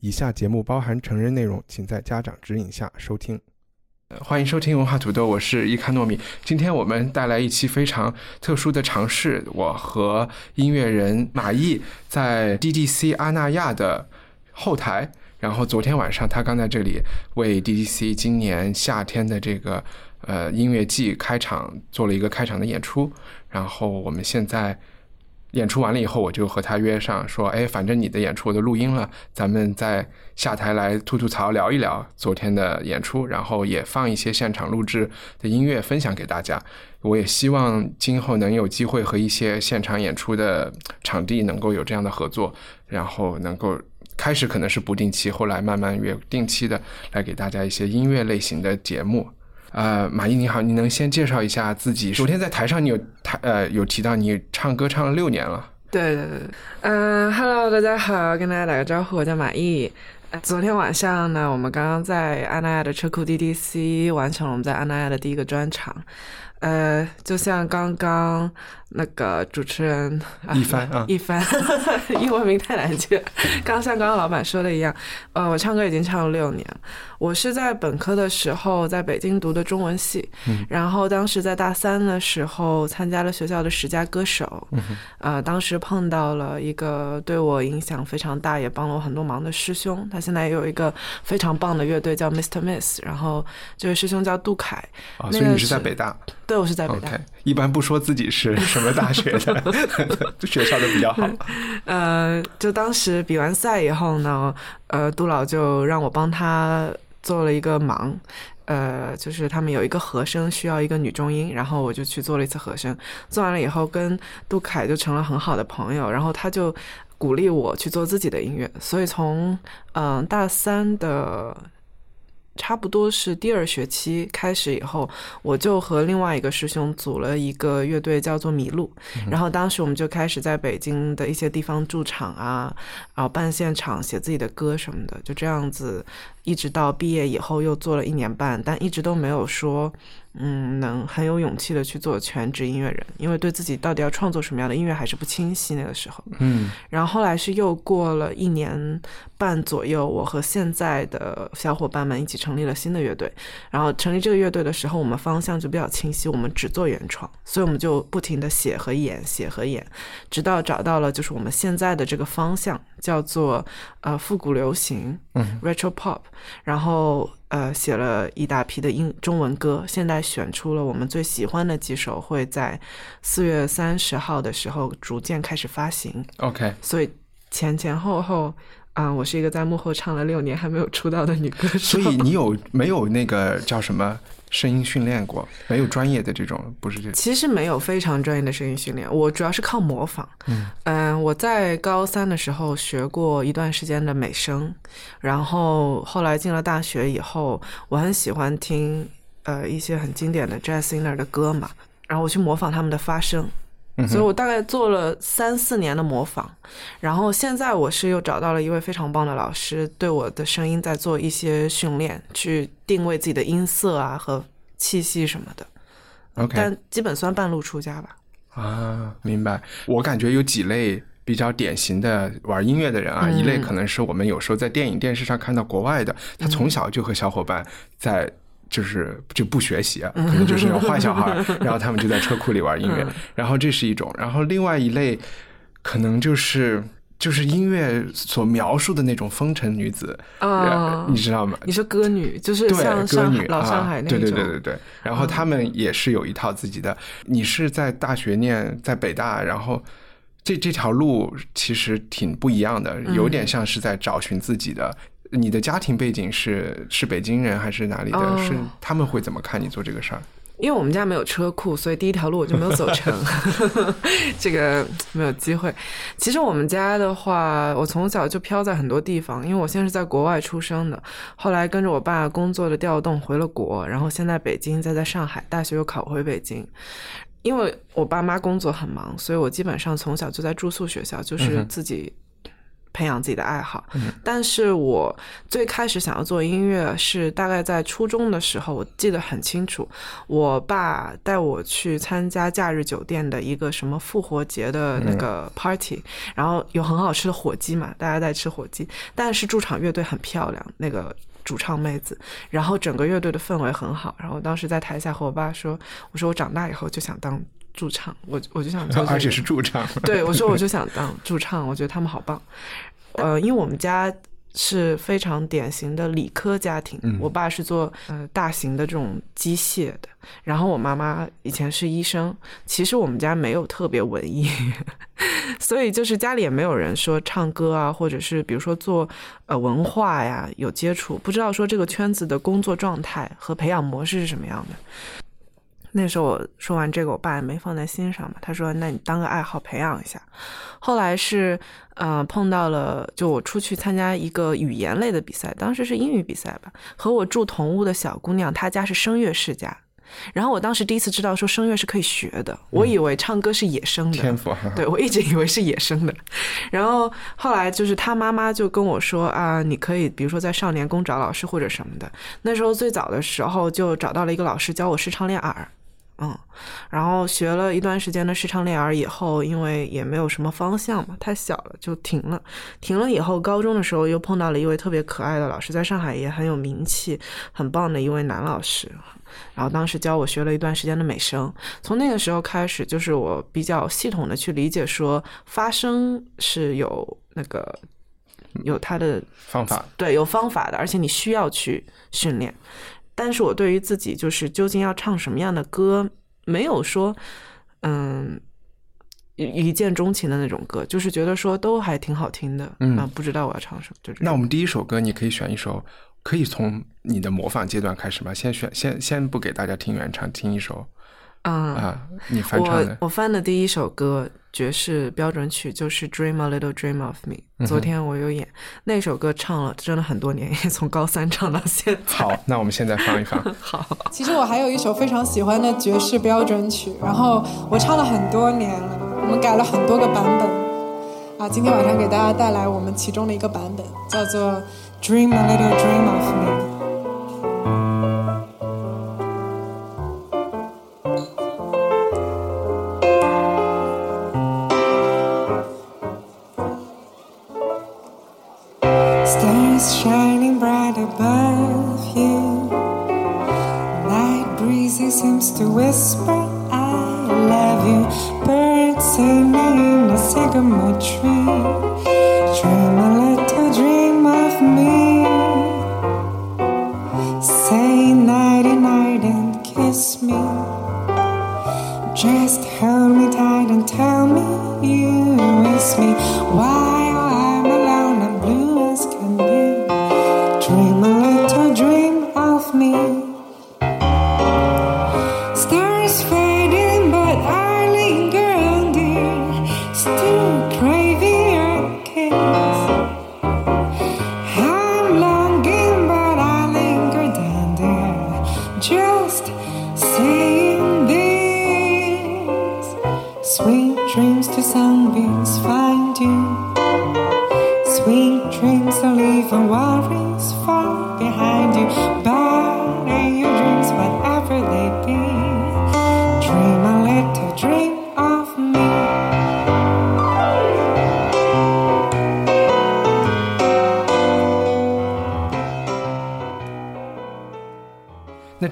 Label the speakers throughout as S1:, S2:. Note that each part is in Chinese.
S1: 以下节目包含成人内容，请在家长指引下收听。
S2: 呃欢迎收听文化土豆，我是伊卡糯米。今天我们带来一期非常特殊的尝试，我和音乐人马毅在 DDC 阿那亚的后台。然后昨天晚上，他刚在这里为 DDC 今年夏天的这个呃音乐季开场做了一个开场的演出。然后我们现在演出完了以后，我就和他约上说，哎，反正你的演出我都录音了，咱们在下台来吐吐槽，聊一聊昨天的演出，然后也放一些现场录制的音乐分享给大家。我也希望今后能有机会和一些现场演出的场地能够有这样的合作，然后能够开始可能是不定期，后来慢慢越定期的来给大家一些音乐类型的节目。呃，马毅你好，你能先介绍一下自己？昨天在台上你有台呃有提到你唱歌唱了六年了。
S3: 对对对，嗯、h e l l o 大家好，跟大家打个招呼，我叫马毅。昨天晚上呢，我们刚刚在安那亚的车库 DDC 完成了我们在安那亚的第一个专场。呃，就像刚刚那个主持人
S2: 一帆啊
S3: 一帆，英文名太难记了。刚像刚刚老板说的一样，呃，我唱歌已经唱了六年。我是在本科的时候在北京读的中文系，然后当时在大三的时候参加了学校的十佳歌手，呃，当时碰到了一个对我影响非常大，也帮了我很多忙的师兄，他现在也有一个非常棒的乐队叫 Mr. Miss，然后这位师兄叫杜凯，
S2: 所以你是在北大
S3: 对我是在北大。
S2: 一般不说自己是 什么大学的，学校的比较好。
S3: 呃，就当时比完赛以后呢，呃，杜老就让我帮他做了一个忙，呃，就是他们有一个和声需要一个女中音，然后我就去做了一次和声，做完了以后跟杜凯就成了很好的朋友，然后他就鼓励我去做自己的音乐，所以从嗯、大三的。差不多是第二学期开始以后，我就和另外一个师兄组了一个乐队，叫做麋鹿。然后当时我们就开始在北京的一些地方驻场啊，然后办现场、写自己的歌什么的，就这样子，一直到毕业以后又做了一年半，但一直都没有说，嗯，能很有勇气的去做全职音乐人，因为对自己到底要创作什么样的音乐还是不清晰那个时候。
S2: 嗯
S3: 然后后来是又过了一年半左右，我和现在的小伙伴们一起成立了新的乐队。然后成立这个乐队的时候，我们方向就比较清晰，我们只做原创，所以我们就不停的写和演，写和演，直到找到了就是我们现在的这个方向，叫做呃复古流行，
S2: 嗯
S3: ，retro pop。然后呃写了一大批的英中文歌，现在选出了我们最喜欢的几首，会在四月三十号的时候逐渐开始发行。
S2: ，OK，
S3: 所以前前后后，啊、我是一个在幕后唱了六年还没有出道的女歌手。
S2: 所以你有没有那个叫什么声音训练过？没有专业的这种，不是这
S3: 其实没有非常专业的声音训练，我主要是靠模仿。嗯、我在高三的时候学过一段时间的美声，然后后来进了大学以后，我很喜欢听呃一些很经典的 jazz singer 的歌嘛，然后我去模仿他们的发声。所以我大概做了三四年的模仿，然后现在我是又找到了一位非常棒的老师，对我的声音在做一些训练，去定位自己的音色啊和气息什么的。
S2: OK
S3: 但基本算半路出家吧。
S2: 啊，明白。我感觉有几类比较典型的玩音乐的人啊，
S3: 嗯
S2: 一类可能是我们有时候在电影、电视上看到国外的，他从小就和小伙伴在。就是就不学习啊，可能就是那种坏小孩，然后他们就在车库里玩音乐，然后这是一种，然后另外一类可能就是就是音乐所描述的那种风尘女子，
S3: 啊
S2: 你知道吗？
S3: 你说歌女，就是
S2: 对，
S3: 像
S2: 歌女
S3: 老上海
S2: 啊，
S3: 那种，嗯
S2: 对对对对对。然后他们也是有一套自己的。你是在大学念在北大，然后这这条路其实挺不一样的，有
S3: 嗯
S2: 点像是在找寻自己的。你的家庭背景是是北京人还是哪里的？
S3: 哦
S2: 是他们会怎么看你做这个事儿？
S3: 因为我们家没有车库，所以第一条路我就没有走成，这个没有机会。其实我们家的话，我从小就飘在很多地方，因为我现在是在国外出生的，后来跟着我爸工作的调动回了国，然后现在北京，再在上海，大学又考回北京。因为我爸妈工作很忙，所以我基本上从小就在住宿学校，就是自己。培养自己的爱好，但是我最开始想要做音乐是大概在初中的时候，我记得很清楚。我爸带我去参加假日酒店的一个什么复活节的那个 party，然后有很好吃的火鸡嘛，大家在吃火鸡。但是驻场乐队很漂亮，那个主唱妹子，然后整个乐队的氛围很好。然后当时在台下和我爸说：“我说我长大以后就想当驻唱，我我就想 做，
S2: 而且是驻唱。
S3: 对，我说我就想当驻唱，我觉得他们好棒。”呃，因为我们家是非常典型的理科家庭，我爸是做呃大型的这种机械的，然后我妈妈以前是医生。其实我们家没有特别文艺，所以就是家里也没有人说唱歌啊，或者是比如说做呃文化呀有接触，不知道说这个圈子的工作状态和培养模式是什么样的。那时候我说完这个，我爸也没放在心上嘛。他说：“那你当个爱好培养一下。”后来是，呃，碰到了，就我出去参加一个语言类的比赛，当时是英语比赛吧。和我住同屋的小姑娘，她家是声乐世家。然后我当时第一次知道说声乐是可以学的，我以为唱歌是野生的
S2: 天赋，
S3: 对我一直以为是野生的。然后后来就是他妈妈就跟我说啊，你可以比如说在少年宫找老师或者什么的。那时候最早的时候就找到了一个老师教我视唱练耳。嗯，然后学了一段时间的视唱练耳以后，因为也没有什么方向嘛，太小了就停了。停了以后，高中的时候又碰到了一位特别可爱的老师，在上海也很有名气、很棒的一位男老师。然后当时教我学了一段时间的美声，从那个时候开始，就是我比较系统的去理解说发声是有那个有它的
S2: 方法，
S3: 对，有方法的，而且你需要去训练。但是我对于自己就是究竟要唱什么样的歌，没有说，嗯，一见钟情的那种歌，就是觉得说都还挺好听的，嗯，不知道我要唱什么，就
S2: 那我们第一首歌，你可以选一首，可以从你的模仿阶段开始吗？先选，先先不给大家听原唱，听一首。啊，你翻唱的。
S3: 我我翻的第一首歌爵士标准曲就是《Dream a Little Dream of Me》。昨天我有演那首歌，唱了真的很多年，也从高三唱到现在。
S2: 好，那我们现在放一放。
S3: 好。
S4: 其实我还有一首非常喜欢的爵士标准曲，然后我唱了很多年了，我们改了很多个版本。啊，今天晚上给大家带来我们其中的一个版本，叫做《Dream a Little Dream of Me》。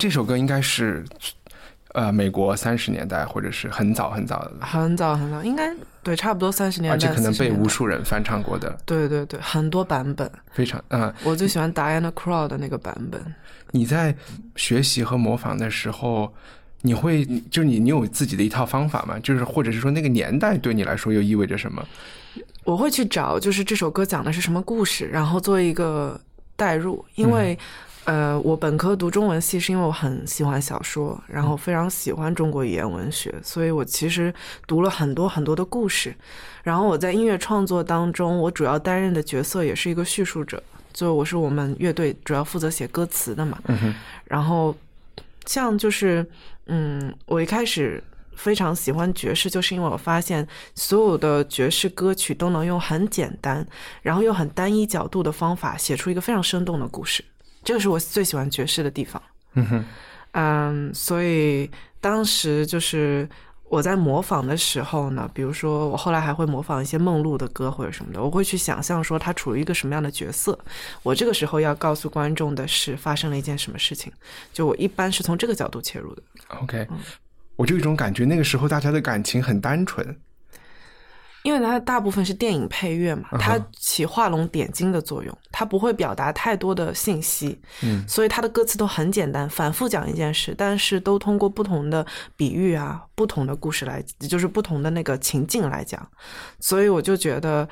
S2: 这首歌应该是，呃，美国三十年代或者是很早很早的，
S3: 很早很早，应该对，差不多三十年代，而
S2: 且可能被无数人翻唱过的。
S3: 对对对，很多版本，
S2: 非常嗯，
S3: 我最喜欢 Diana Crow 的那个版本。
S2: 你在学习和模仿的时候，你会就是你你有自己的一套方法吗？就是或者是说那个年代对你来说又意味着什么？
S3: 我会去找，就是这首歌讲的是什么故事，然后做一个代入，因为。呃，我本科读中文系是因为我很喜欢小说，然后非常喜欢中国语言文学，所以我其实读了很多很多的故事。然后我在音乐创作当中，我主要担任的角色也是一个叙述者，就我是我们乐队主要负责写歌词的嘛。然后像就是，嗯，我一开始非常喜欢爵士，就是因为我发现所有的爵士歌曲都能用很简单，然后又很单一角度的方法写出一个非常生动的故事，这个是我最喜欢爵士的地方。
S2: 嗯哼，
S3: 嗯，所以当时就是我在模仿的时候呢，比如说我后来还会模仿一些梦露的歌或者什么的，我会去想象说他处于一个什么样的角色，我这个时候要告诉观众的是发生了一件什么事情，就我一般是从这个角度切入的。
S2: OK，我就有一种感觉，那个时候大家的感情很单纯。
S3: 因为它大部分是电影配乐嘛，它起画龙点睛的作用，它不会表达太多的信息，
S2: 嗯，
S3: 所以它的歌词都很简单，反复讲一件事，但是都通过不同的比喻啊、不同的故事来，就是不同的那个情境来讲，所以我就觉得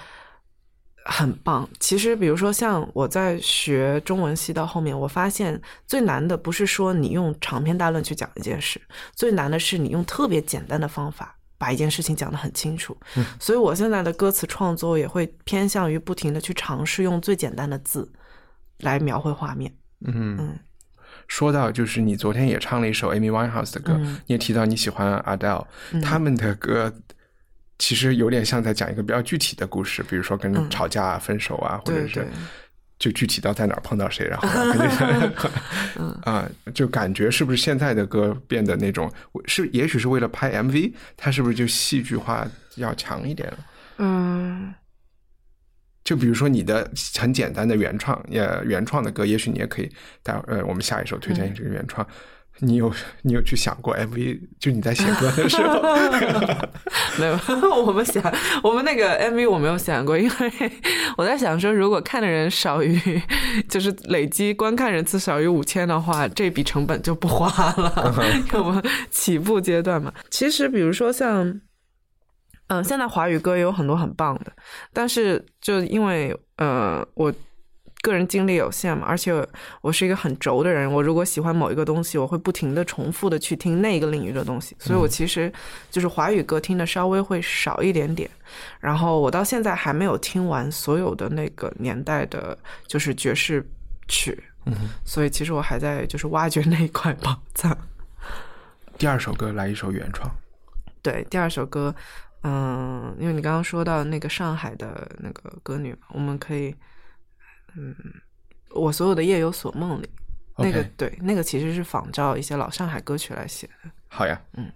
S3: 很棒。其实，比如说像我在学中文系到后面，我发现最难的不是说你用长篇大论去讲一件事，最难的是你用特别简单的方法。把一件事情讲得很清楚，所以我现在的歌词创作也会偏向于不停的去尝试用最简单的字来描绘画面。
S2: 嗯
S3: 嗯。
S2: 说到就是你昨天也唱了一首 Amy Winehouse 的歌，
S3: 嗯
S2: 你也提到你喜欢 Adele，、他们的歌其实有点像在讲一个比较具体的故事，比如说跟人吵架啊、分手啊，或者是就具体到在哪儿碰到谁，然后 啊，就感觉是不是现在的歌变得那种是，也许是为了拍 MV，它是不是就戏剧化要强一点了？
S3: 嗯
S2: 就比如说你的很简单的原创，也原创的歌，也许你也可以待会我们下一首推荐这个原创。你有 你有去想过 MV？就你在写歌的时候，
S3: 没有，我们想我们那个 MV 我没有想过，因为我在想说，如果看的人少于，就是累积观看人次少于五千的话，这笔成本就不花了，因为我们起步阶段嘛。其实，比如说像。嗯，现在华语歌也有很多很棒的，但是就因为呃，我个人精力有限嘛，而且我是一个很轴的人，我如果喜欢某一个东西，我会不停的重复的去听那个领域的东西，所以我其实就是华语歌听的稍微会少一点点。然后我到现在还没有听完所有的那个年代的，就是爵士曲，
S2: 嗯
S3: 所以其实我还在就是挖掘那一块宝藏。
S2: 第二首歌来一首原创，
S3: 对，第二首歌，嗯，因为你刚刚说到那个上海的那个歌女，我们可以，嗯，我所有的夜有所梦里，那个对，那个其实是仿照一些老上海歌曲来写的。
S2: 好呀，
S3: 嗯。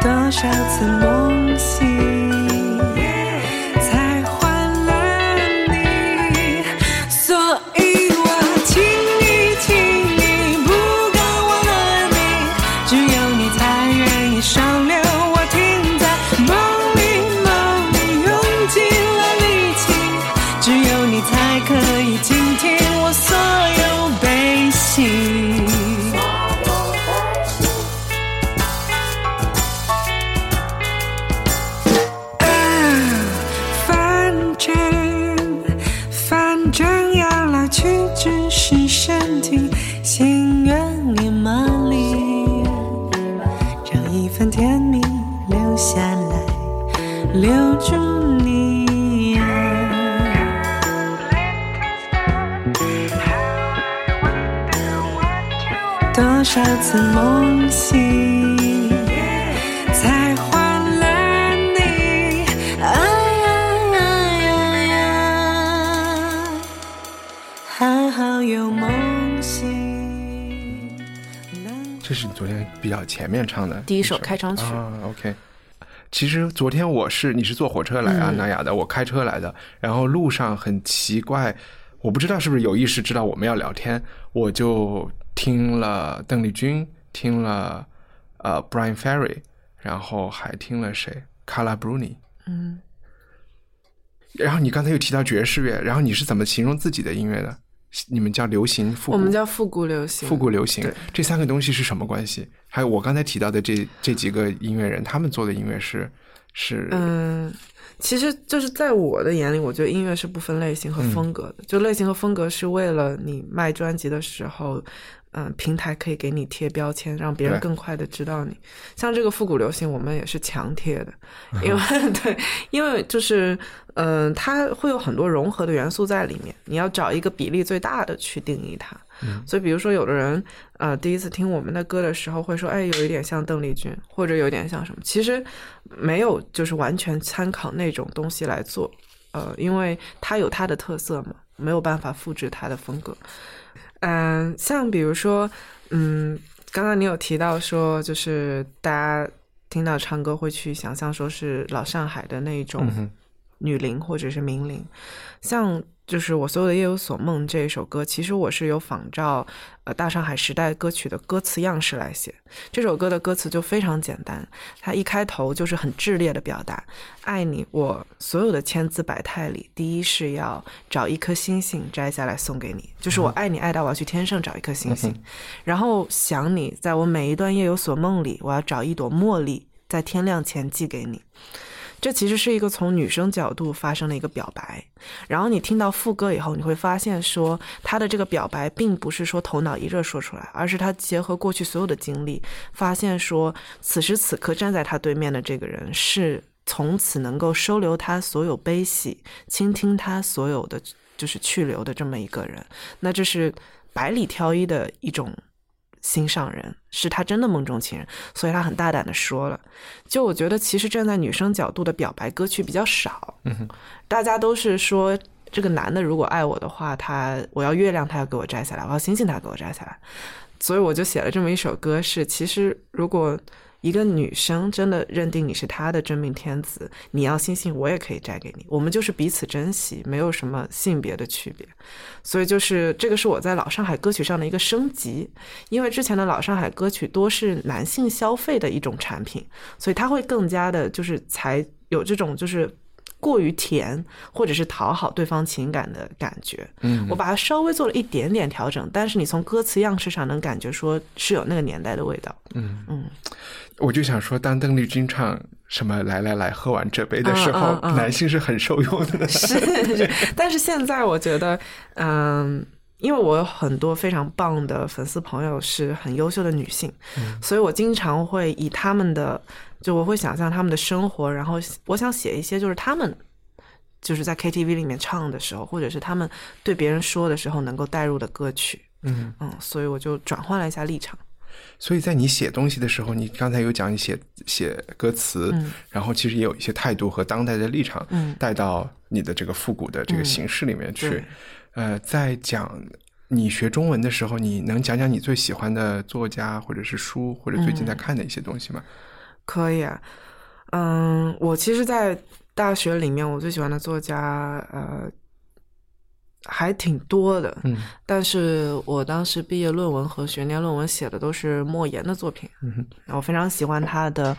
S4: 多少次梦醒，
S2: 昨天比较前面唱的
S3: 第一首开场曲
S2: 啊。OK，其实昨天我是你是坐火车来
S3: 嗯
S2: 阿那亚的，我开车来的，然后路上很奇怪，我不知道是不是有意识知道我们要聊天，我就听了邓丽君，听了呃 Brian Ferry，然后还听了谁 Carla Bruni。
S3: 嗯，
S2: 然后你刚才又提到爵士乐，然后你是怎么形容自己的音乐的？你们叫流行复古？
S3: 我们叫复古流行。
S2: 复古流行，这三个东西是什么关系？还有我刚才提到的这这几个音乐人，他们做的音乐是是
S3: 嗯，其实就是在我的眼里，我觉得音乐是不分类型和风格的。就类型和风格是为了你卖专辑的时候，嗯、平台可以给你贴标签，让别人更快的知道你。像这个复古流行，我们也是强贴的，因为 对，因为就是嗯、它会有很多融合的元素在里面，你要找一个比例最大的去定义它。所以，比如说，有的人呃第一次听我们的歌的时候会说，哎，有一点像邓丽君，或者有点像什么。其实没有，就是完全参考那种东西来做，呃，因为它有它的特色嘛，没有办法复制它的风格。嗯、像比如说，嗯，刚刚你有提到说，就是大家听到唱歌会去想象说是老上海的那种女伶或者是名伶，像就是我所有的夜有所梦这一首歌，其实我是有仿照呃大上海时代歌曲的歌词样式来写。这首歌的歌词就非常简单，它一开头就是很炽烈的表达爱你，我所有的千姿百态里，第一是要找一颗星星摘下来送给你，就是我爱你爱到我要去天上找一颗星星，然后想你，在我每一段夜有所梦里，我要找一朵茉莉，在天亮前寄给你。这其实是一个从女生角度发生的一个表白，然后你听到副歌以后，你会发现说他的这个表白并不是说头脑一热说出来，而是他结合过去所有的经历，发现说此时此刻站在他对面的这个人是从此能够收留他所有悲喜，倾听他所有的就是去留的这么一个人，那这是百里挑一的一种心上人，是他真的梦中情人，所以他很大胆的说了。就我觉得，其实站在女生角度的表白歌曲比较少，大家都是说这个男的如果爱我的话，他我要月亮，他要给我摘下来；我要星星，他要给我摘下来。所以我就写了这么一首歌，是其实如果一个女生真的认定你是她的真命天子，你要星星，我也可以摘给你，我们就是彼此珍惜，没有什么性别的区别。所以就是这个是我在老上海歌曲上的一个升级，因为之前的老上海歌曲多是男性消费的一种产品，所以它会更加的就是才有这种就是。过于甜，或者是讨好对方情感的感觉，
S2: 嗯
S3: 我把它稍微做了一点点调整，但是你从歌词样式上能感觉说是有那个年代的味道。
S2: 嗯
S3: 嗯，
S2: 我就想说，当邓丽君唱什么“来来来，喝完这杯”的时候，
S3: 嗯嗯嗯
S2: 男性是很受用的。
S3: 是是，但是现在我觉得，嗯。因为我有很多非常棒的粉丝朋友是很优秀的女性，所以我经常会以他们的，就我会想象他们的生活，然后我想写一些就是他们就是在 KTV 里面唱的时候，或者是他们对别人说的时候能够带入的歌曲。
S2: 嗯
S3: 嗯，所以我就转换了一下立场。
S2: 所以在你写东西的时候，你刚才有讲你写写歌词，
S3: 嗯
S2: 然后其实也有一些态度和当代的立场
S3: 嗯
S2: 带到你的这个复古的这个形式里面去。
S3: 对
S2: 呃，在讲你学中文的时候，你能讲讲你最喜欢的作家或者是书，或者最近在看的一些东西吗？
S3: 可以。啊，嗯，我其实，在大学里面，我最喜欢的作家，呃，还挺多的。
S2: 嗯
S3: 但是我当时毕业论文和学年论文写的都是莫言的作品，
S2: 嗯哼
S3: 我非常喜欢他的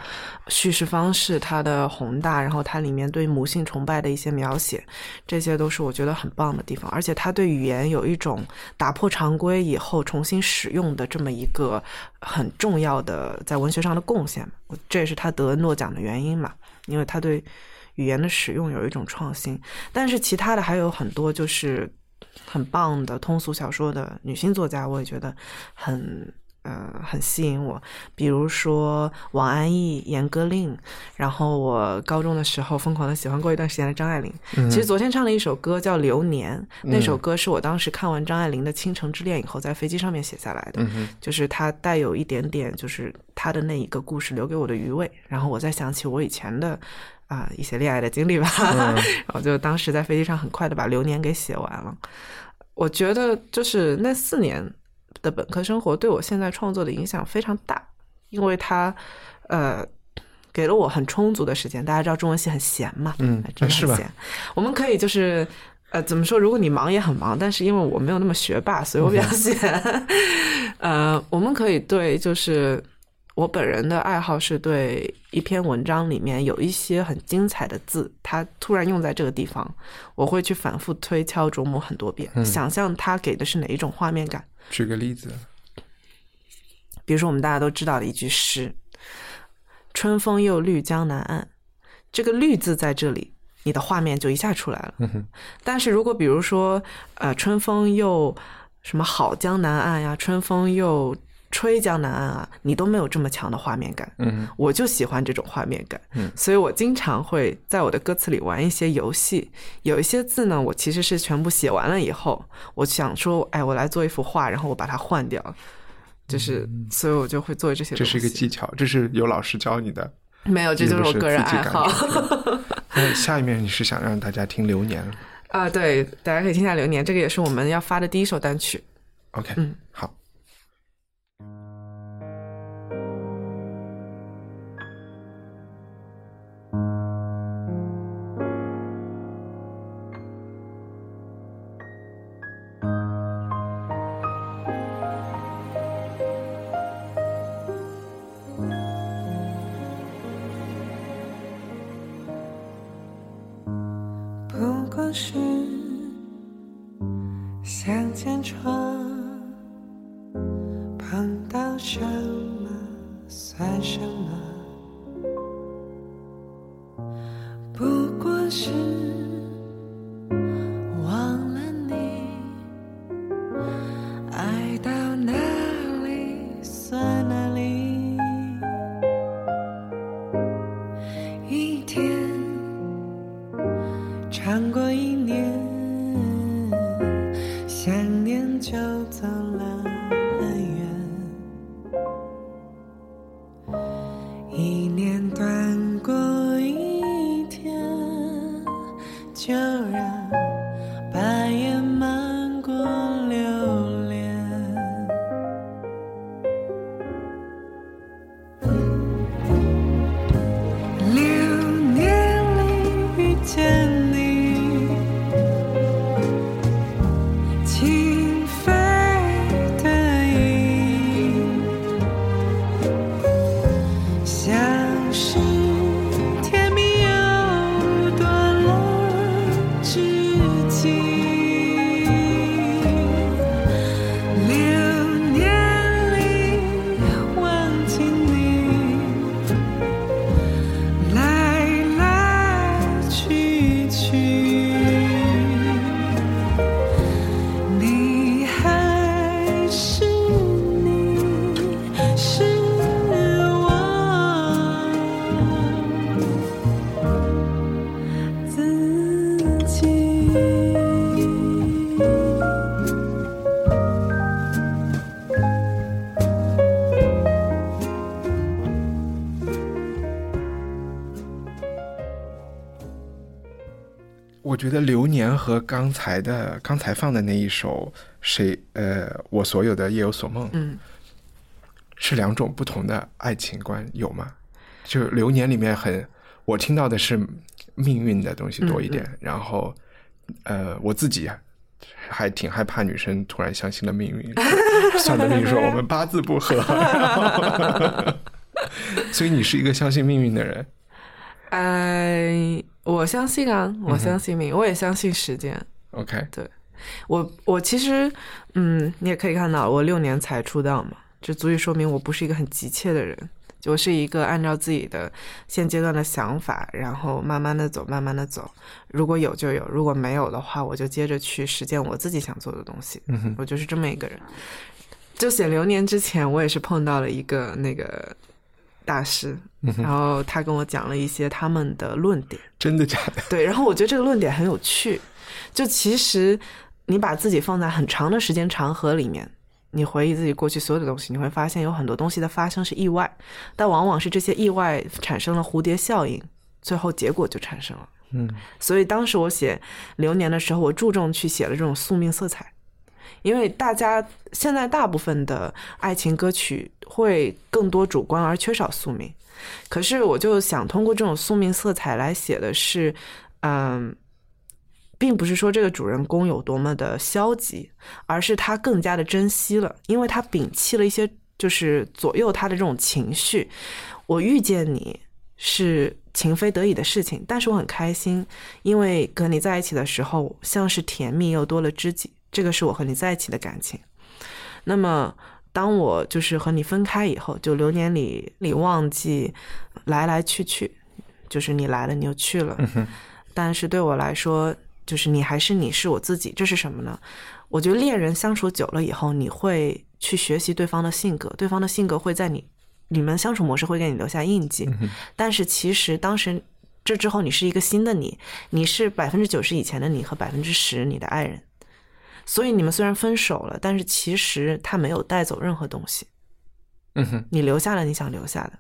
S3: 叙事方式，他的宏大，然后他里面对母性崇拜的一些描写，这些都是我觉得很棒的地方。而且他对语言有一种打破常规以后重新使用的这么一个很重要的在文学上的贡献，这也是他得诺奖的原因嘛，因为他对语言的使用有一种创新。但是其他的还有很多就是很棒的通俗小说的女性作家，我也觉得很呃，很吸引我，比如说王安忆、严歌苓，然后我高中的时候疯狂的喜欢过一段时间的张爱玲。其实昨天唱了一首歌叫《流年》，那首歌是我当时看完张爱玲的《倾城之恋》以后，在飞机上面写下来的，就是它带有一点点，就是她的那一个故事留给我的余味。然后我再想起我以前的啊、一些恋爱的经历吧，然后就当时在飞机上很快的把《流年》给写完了。我觉得就是那四年的本科生活对我现在创作的影响非常大，因为它呃给了我很充足的时间。大家知道中文系很闲嘛，
S2: 嗯
S3: 真的
S2: 是
S3: 闲。我们可以就是呃怎么说？如果你忙也很忙，但是因为我没有那么学霸，所以我比较闲。呃，我们可以对就是。我本人的爱好是对一篇文章里面有一些很精彩的字，它突然用在这个地方，我会去反复推敲琢磨很多遍，想象它给的是哪一种画面感。
S2: 举个例子，
S3: 比如说我们大家都知道的一句诗：“春风又绿江南岸”，这个“绿”字在这里，你的画面就一下出来了。但是如果比如说，呃，春风又什么好江南岸呀，春风又吹江南岸啊，你都没有这么强的画面感。
S2: 嗯，
S3: 我就喜欢这种画面感，
S2: 嗯
S3: 所以我经常会在我的歌词里玩一些游戏。有一些字呢，我其实是全部写完了以后，我想说，哎，我来做一幅画，然后我把它换掉，就是，所以我就会做这些
S2: 这是一个技巧，这是有老师教你的。
S3: 没有，这就是我个人爱好。
S2: 那下一面你是想让大家听《流年》
S3: 啊，对，大家可以听一下《流年》，这个也是我们要发的第一首单曲。
S2: ？OK，
S3: 嗯，
S2: 好。
S4: 是
S2: 觉得《流年》和刚才的刚才放的那一首谁呃我所有的夜有所梦
S3: 嗯，
S2: 是两种不同的爱情观，有吗？就《流年》里面很我听到的是命运的东西多一点，然后呃我自己还挺害怕女生突然相信了命运，算的命说我们八字不合，然后 所以你是一个相信命运的人。
S3: 呃，我相信啊，我相信命，我也相信时间。
S2: OK，对
S3: 我我其实，嗯，你也可以看到，我六年才出道嘛，这足以说明我不是一个很急切的人。我是一个按照自己的现阶段的想法，然后慢慢的走，慢慢的走。如果有就有，如果没有的话，我就接着去实践我自己想做的东西。
S2: 嗯哼，
S3: 我就是这么一个人。就写流年之前，我也是碰到了一个那个大师，然后他跟我讲了一些他们的论点。
S2: 真的假的？
S3: 对，然后我觉得这个论点很有趣。就其实你把自己放在很长的时间长河里面，你回忆自己过去所有的东西，你会发现有很多东西的发生是意外，但往往是这些意外产生了蝴蝶效应，最后结果就产生了。
S2: 嗯，
S3: 所以当时我写流年的时候，我注重去写了这种宿命色彩，因为大家现在大部分的爱情歌曲会更多主观而缺少宿命，可是我就想通过这种宿命色彩来写的是，嗯。并不是说这个主人公有多么的消极，而是他更加的珍惜了，因为他摒弃了一些就是左右他的这种情绪。我遇见你是情非得已的事情，但是我很开心，因为跟你在一起的时候像是甜蜜又多了知己，这个是我和你在一起的感情。那么当我就是和你分开以后，就流年里里忘记来来去去，就是你来了你又去了，但是对我来说。就是你还是你是我自己，这是什么呢？我觉得恋人相处久了以后，你会去学习对方的性格，对方的性格会在你你们相处模式会给你留下印记。但是其实当时这之后，你是一个新的你，你是百分之九十以前的你和百分之十你的爱人，所以你们虽然分手了，但是其实他没有带走任何东西。
S2: 嗯哼，
S3: 你留下了你想留下的，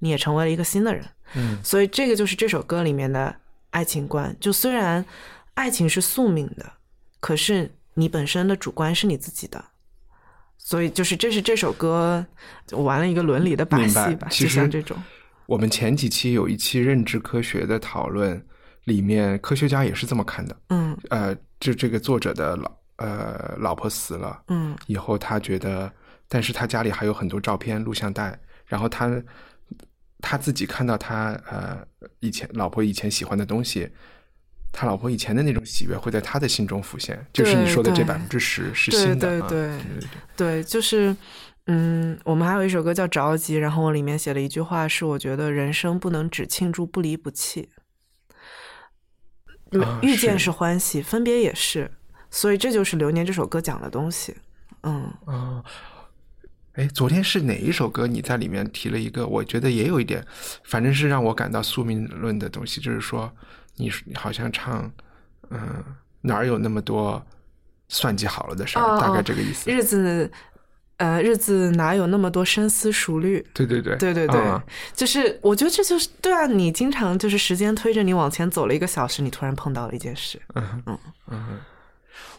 S3: 你也成为了一个新的人。
S2: 嗯，
S3: 所以这个就是这首歌里面的爱情观。就虽然。爱情是宿命的，可是你本身的主观是你自己的，所以就是这是这首歌玩了一个伦理的把戏吧，就像这种。
S2: 我们前几期有一期认知科学的讨论，里面科学家也是这么看的。
S3: 嗯，
S2: 呃，就这个作者的老呃老婆死了，
S3: 嗯，
S2: 以后他觉得，但是他家里还有很多照片、录像带，然后他他自己看到他呃以前老婆以前喜欢的东西。他老婆以前的那种喜悦会在他的心中浮现，就是你说的这百分之十是新
S3: 的。对对对对，就是嗯，我们还有一首歌叫《着急》，然后我里面写了一句话，是我觉得人生不能只庆祝不离不弃，遇见是欢喜，分别也是，所以这就是《流年》这首歌讲的东西。嗯
S2: 啊，哎，昨天是哪一首歌？你在里面提了一个，我觉得也有一点，反正是让我感到宿命论的东西，就是说。你你好像唱，嗯，哪儿有那么多算计好了的事儿？大概这个意思。
S3: 日子，呃，日子哪有那么多深思熟虑？
S2: 对对对，
S3: 对对对，就是我觉得这就是对啊。你经常就是时间推着你往前走了一个小时，你突然碰到了一件事。
S2: 嗯嗯嗯。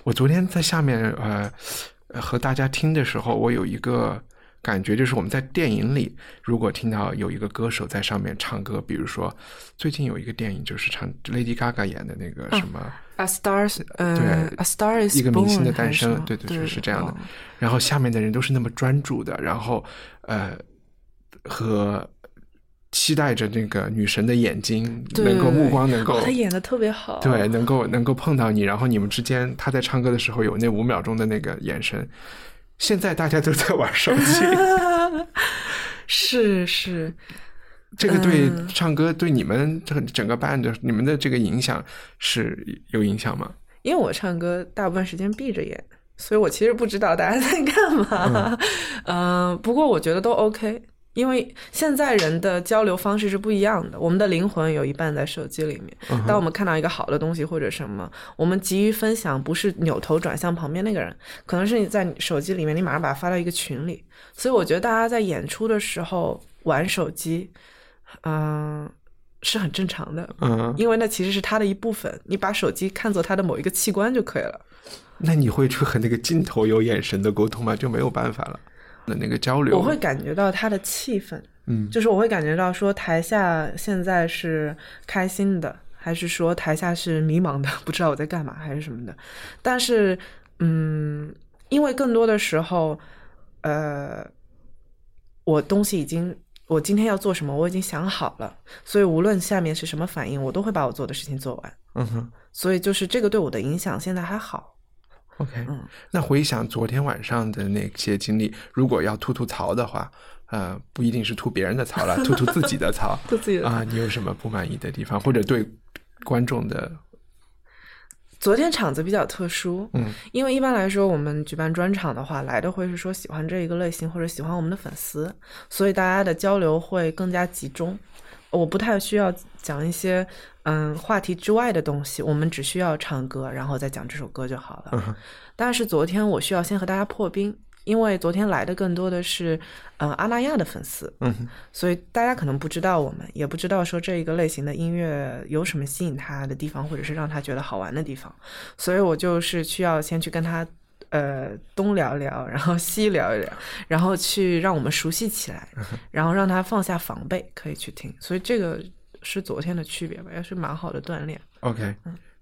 S2: 我昨天在下面呃和大家听的时候，我有一个。感觉就是我们在电影里，如果听到有一个歌手在上面唱歌，比如说最近有一个电影就是唱 Lady Gaga 演的那个什么
S3: A Star，呃，
S2: 对
S3: ，A Star is
S2: 一个明星的诞生，对对对，是这样的。然后下面的人都是那么专注的，然后呃和期待着那个女神的眼睛能够目光能够，
S3: 她演的特别好，
S2: 对，能够能够碰到你，然后你们之间她在唱歌的时候有那五秒钟的那个眼神。现在大家都在玩手机，
S3: 是是，
S2: 这个对唱歌对你们这整个 band 你们的这个影响是有影响吗？
S3: 因为我唱歌大部分时间闭着眼，所以我其实不知道大家在干嘛。嗯，不过我觉得都 OK。因为现在人的交流方式是不一样的，我们的灵魂有一半在手机里面。当我们看到一个好的东西或者什么，我们急于分享，不是扭头转向旁边那个人，可能是你在手机里面，你马上把它发到一个群里。所以我觉得大家在演出的时候玩手机，嗯，是很正常的。
S2: 嗯，
S3: 因为那其实是它的一部分，你把手机看作它的某一个器官就可以了。
S2: 那你会去和那个镜头有眼神的沟通吗？就没有办法了。的那个交流，
S3: 我会感觉到他的气氛，
S2: 嗯，
S3: 就是我会感觉到说台下现在是开心的，还是说台下是迷茫的，不知道我在干嘛，还是什么的。但是，嗯，因为更多的时候，呃，我东西已经，我今天要做什么，我已经想好了，所以无论下面是什么反应，我都会把我做的事情做完。
S2: 嗯哼，
S3: 所以就是这个对我的影响现在还好。
S2: OK，
S3: 嗯，
S2: 那回想昨天晚上的那些经历，如果要吐吐槽的话，呃，不一定是吐别人的槽了，吐吐自己的槽，
S3: 吐自己的
S2: 啊，你有什么不满意的地方，或者对观众的？
S3: 昨天场子比较特殊，
S2: 嗯，
S3: 因为一般来说我们举办专场的话，来的会是说喜欢这一个类型或者喜欢我们的粉丝，所以大家的交流会更加集中。我不太需要讲一些嗯话题之外的东西，我们只需要唱歌，然后再讲这首歌就好了。但是昨天我需要先和大家破冰，因为昨天来的更多的是呃阿那亚的粉丝，
S2: 嗯
S3: 所以大家可能不知道我们，也不知道说这一个类型的音乐有什么吸引他的地方，或者是让他觉得好玩的地方，所以我就是需要先去跟他。呃，东聊聊，然后西聊一聊，然后去让我们熟悉起来，然后让他放下防备，可以去听。所以这个是昨天的区别吧，也是蛮好的锻炼。
S2: ，OK。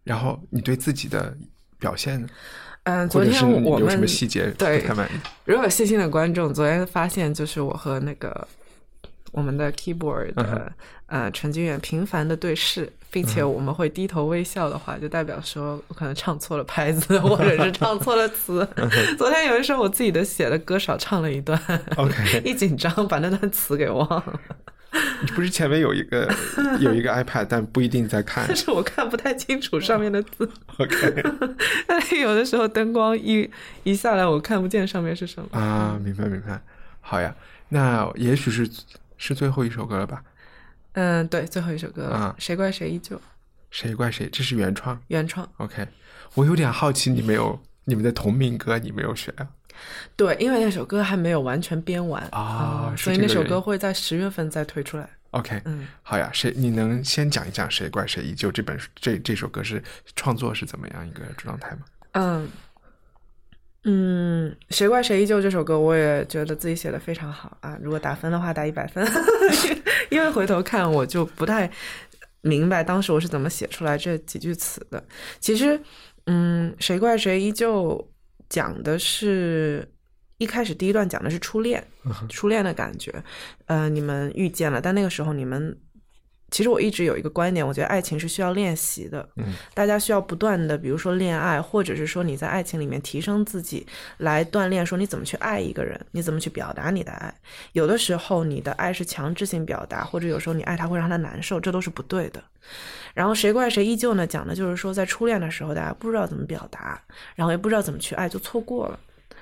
S2: 然后你对自己的表现呢？
S3: 嗯，昨天我们
S2: 你有什么细节
S3: 对？如果有细心的观众，昨天发现就是我和那个我们的 keyboard
S2: 嗯
S3: 的、呃陈俊远频繁的对视，并且我们会低头微笑的话，就代表说我可能唱错了拍子，或者是唱错了词。昨天有一首我自己的写的歌少唱了一段
S2: OK
S3: 一紧张把那段词给忘了，
S2: 你不是前面有一个 有一个 iPad，但不一定在看
S3: 但是我看不太清楚上面的字。
S2: ？OK
S3: 但是有的时候灯光一一下来，我看不见上面是什么。
S2: 啊，明白明白。好呀，那也许是是最后一首歌了吧？
S3: 嗯，对，最后一首歌，
S2: 啊
S3: 谁怪谁依旧，
S2: 谁怪谁？这是原创。
S3: 原创。
S2: OK，我有点好奇，你没有你们的同名歌，你没有选啊？
S3: 对，因为那首歌还没有完全编完
S2: 啊是
S3: 所以那首歌会在十月份再推出来。
S2: OK，
S3: 嗯，
S2: 好呀，谁你能先讲一讲《谁怪谁依旧》这本这这首歌是创作是怎么样一个状态吗？
S3: 嗯嗯，谁怪谁依旧这首歌，我也觉得自己写的非常好啊。如果打分的话，打一百分，因为回头看我就不太明白当时我是怎么写出来这几句词的。其实，嗯，谁怪谁依旧讲的是。一开始第一段讲的是初恋，初恋的感觉，呃，你们遇见了，但那个时候你们，其实我一直有一个观点，我觉得爱情是需要练习的，
S2: 嗯，
S3: 大家需要不断的，比如说恋爱，或者是说你在爱情里面提升自己，来锻炼说你怎么去爱一个人，你怎么去表达你的爱。有的时候你的爱是强制性表达，或者有时候你爱他会让他难受，这都是不对的。然后谁怪谁依旧呢？讲的就是说在初恋的时候，大家不知道怎么表达，然后也不知道怎么去爱，就错过了。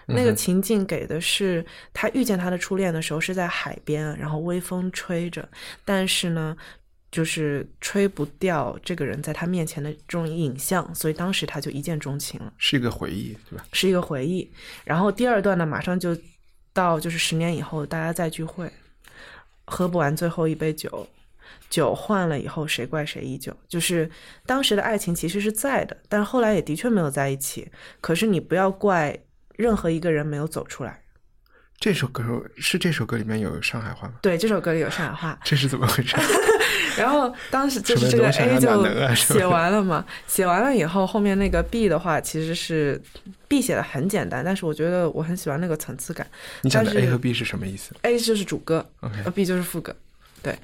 S3: 那个情境给的是他遇见他的初恋的时候是在海边，然后微风吹着，但是呢，就是吹不掉这个人在他面前的这种影像，所以当时他就一见钟情了，
S2: 是一个回忆，对吧？
S3: 是一个回忆。然后第二段呢，马上就到就是十年以后大家再聚会，喝不完最后一杯酒。酒换了以后，谁怪谁依旧。就是当时的爱情其实是在的，但是后来也的确没有在一起。可是你不要怪任何一个人没有走出来。
S2: 这首歌是这首歌里面有上海话吗？
S3: 对，这首歌里有上海话。
S2: 这是怎么回事？
S3: 然后当时就是这个 A 就写完了嘛，写完了以后，后面那个 B 的话其实是 B 写的很简单，但是我觉得我很喜欢那个层次感。
S2: 你讲的 A 和 B 是什么意思
S3: A 就是主歌 B 就是副歌。对，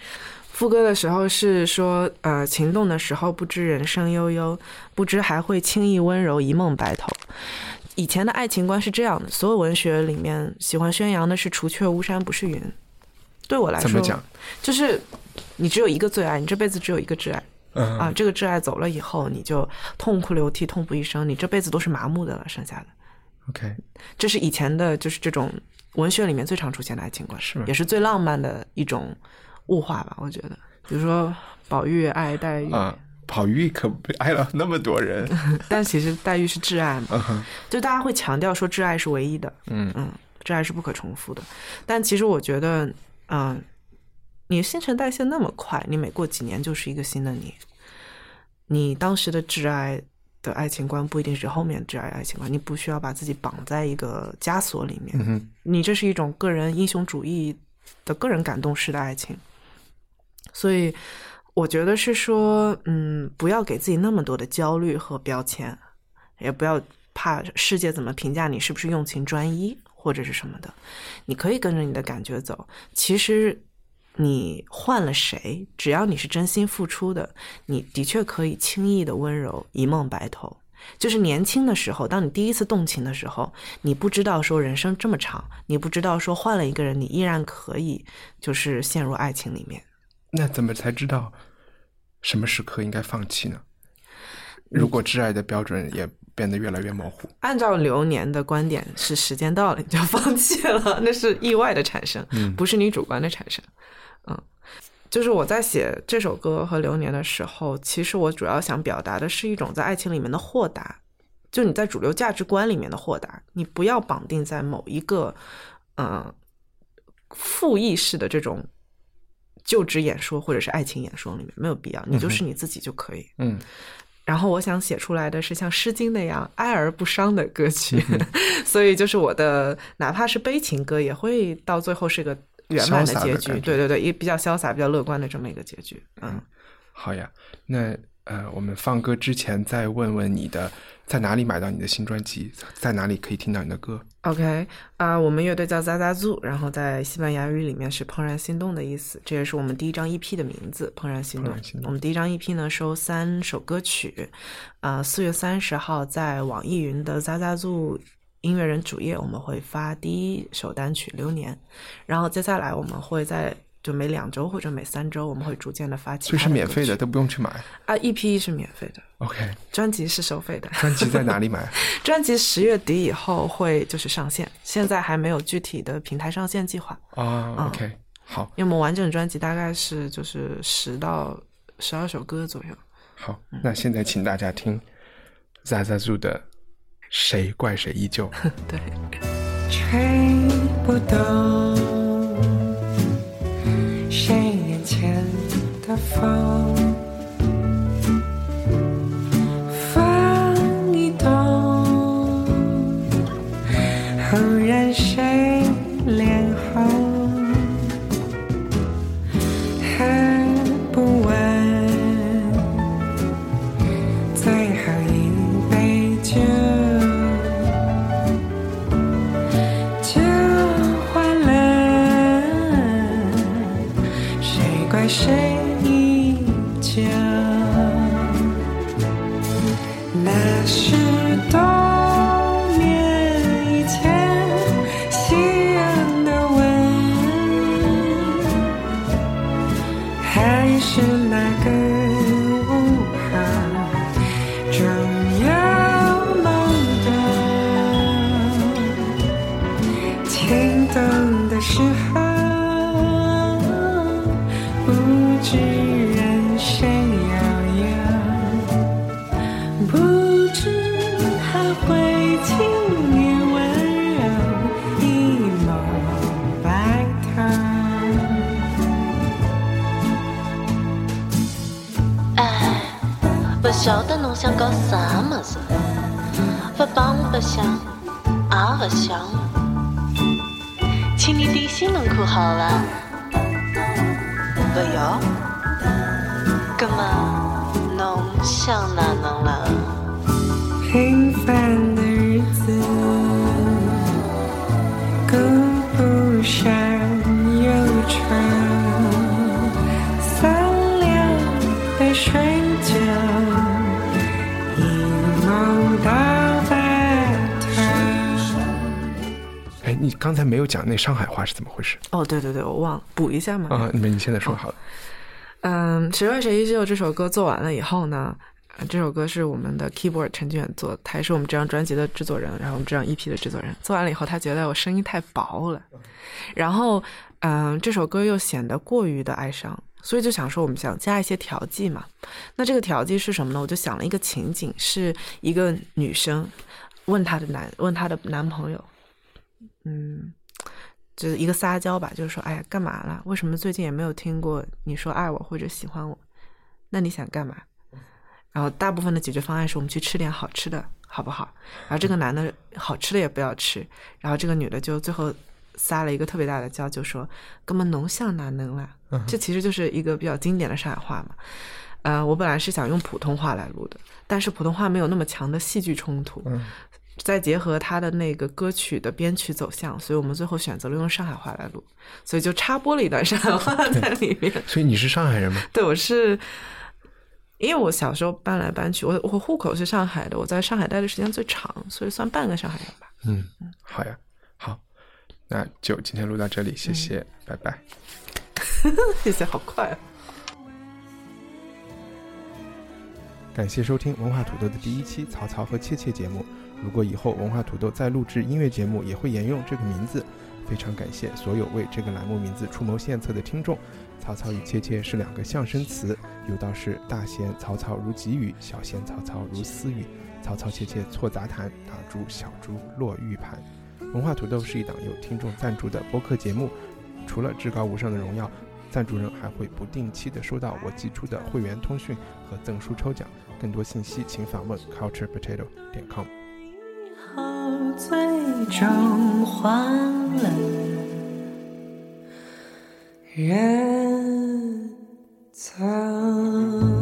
S3: 副歌的时候是说，呃，情动的时候不知人生悠悠，不知还会轻易温柔一梦白头。以前的爱情观是这样的，所有文学里面喜欢宣扬的是“除却巫山不是云”。对我来说，
S2: 怎么讲？
S3: 就是你只有一个最爱，你这辈子只有一个挚爱。
S2: 嗯。
S3: 啊！这个挚爱走了以后，你就痛哭流涕，痛不欲生，你这辈子都是麻木的了，剩下的。
S2: ，OK，
S3: 这是以前的，就是这种文学里面最常出现的爱情观，
S2: 是吗
S3: 也是最浪漫的一种物化吧，我觉得。比如说宝玉爱黛玉，
S2: 啊，宝玉可不爱了那么多人，
S3: 但其实黛玉是挚爱嘛，
S2: 嗯
S3: 就大家会强调说挚爱是唯一的，
S2: 嗯。
S3: 嗯，挚爱是不可重复的。但其实我觉得，嗯、你新陈代谢那么快，你每过几年就是一个新的你。你当时的挚爱的爱情观不一定是后面挚爱爱情观，你不需要把自己绑在一个枷锁里面。
S2: 嗯，
S3: 你这是一种个人英雄主义的个人感动式的爱情，所以我觉得是说，嗯，不要给自己那么多的焦虑和标签，也不要怕世界怎么评价你是不是用情专一或者是什么的，你可以跟着你的感觉走。其实你换了谁，只要你是真心付出的，你的确可以轻易的温柔一梦白头。就是年轻的时候，当你第一次动情的时候，你不知道说人生这么长，你不知道说换了一个人，你依然可以就是陷入爱情里面。
S2: 那怎么才知道什么时刻应该放弃呢？如果挚爱的标准也变得越来越模糊，
S3: 按照流年的观点，是时间到了你就放弃了，那是意外的产生，不是你主观的产生。嗯，就是我在写这首歌和流年的时候，其实我主要想表达的是一种在爱情里面的豁达，就你在主流价值观里面的豁达，你不要绑定在某一个嗯负意识的这种就职演说或者是爱情演说里面，没有必要，你就是你自己就可以。
S2: 嗯。
S3: 然后我想写出来的是像《诗经》那样哀而不伤的歌曲，所以就是我的哪怕是悲情歌，也会到最后是个圆满
S2: 的
S3: 结局。对对对，也比较潇洒、比较乐观的这么一个结局。嗯，
S2: 好呀，那呃，我们放歌之前再问问你的，在哪里买到你的新专辑？在哪里可以听到你的歌
S3: ？OK 啊、我们乐队叫 Zazazu，然后在西班牙语里面是怦然心动的意思，这也是我们第一张 EP 的名字，怦然心动。
S2: 心动
S3: 我们第一张 EP 呢收三首歌曲，啊、四月三十号在网易云的 Zazazu 音乐人主页我们会发第一首单曲《流年》，然后接下来我们会在就每两周或者每三周我们会逐渐的发其
S2: 所以
S3: 他的歌曲
S2: 是免费的，都不用去买。
S3: 啊，EP 是免费的
S2: ，OK，
S3: 专辑是收费的。
S2: 专辑在哪里买？
S3: 专辑十月底以后会就是上线，现在还没有具体的平台上线计划，
S2: 啊
S3: 嗯
S2: ，OK，好，
S3: 因为我们完整专辑大概是就是十到十二首歌左右。
S2: 好，那现在请大家听 Zazazu 的《谁怪谁依旧》。
S3: 对，
S4: 吹不动谁眼前的风，风一动，忽然谁谁
S5: 你
S2: 刚才没有讲那上海话是怎么回事
S3: 哦，对对对，我忘了补一下嘛。
S2: 啊？你们你现在说好了。
S3: 嗯，谁怪谁依旧这首歌做完了以后呢，呃这首歌是我们的 keyboard 陈俊远做的，他也是我们这张专辑的制作人，然后我们这张 EP 的制作人。做完了以后，他觉得我声音太薄了，然后嗯，这首歌又显得过于的哀伤，所以就想说我们想加一些调剂嘛。那这个调剂是什么呢？我就想了一个情景，是一个女生问她的男问她的男朋友，嗯。就是一个撒娇吧，就是说，哎呀，干嘛了？为什么最近也没有听过你说爱我或者喜欢我？那你想干嘛？然后大部分的解决方案是我们去吃点好吃的，好不好？然后这个男的好吃的也不要吃，然后这个女的就最后撒了一个特别大的娇，就说：“根本浓像哪能啦？”这其实就是一个比较经典的上海话嘛。呃，我本来是想用普通话来录的，但是普通话没有那么强的戏剧冲突，再结合他的那个歌曲的编曲走向，所以我们最后选择了用上海话来录，所以就插播了一段上海话在里面。
S2: 所以你是上海人吗？
S3: 对，我是因为我小时候搬来搬去，我我户口是上海的，我在上海待的时间最长，所以算半个上海人吧。
S2: 嗯，好呀，好，那就今天录到这里，谢谢，拜拜。
S3: 谢谢，好快啊！
S2: 感谢收听文化土豆的第一期曹操和切切节目。如果以后文化土豆再录制音乐节目，也会沿用这个名字。非常感谢所有为这个栏目名字出谋献策的听众。曹操与切切是两个象声词，有道是大贤曹操如急雨，小贤曹操如私语。曹操切切错杂谈，大猪小猪落玉盘。文化土豆是一档由听众赞助的播客节目，除了至高无上的荣耀，赞助人还会不定期的收到我寄出的会员通讯和赠书抽奖。更多信息请访问 culturepotato 点 com。
S4: 后最终换了人曾。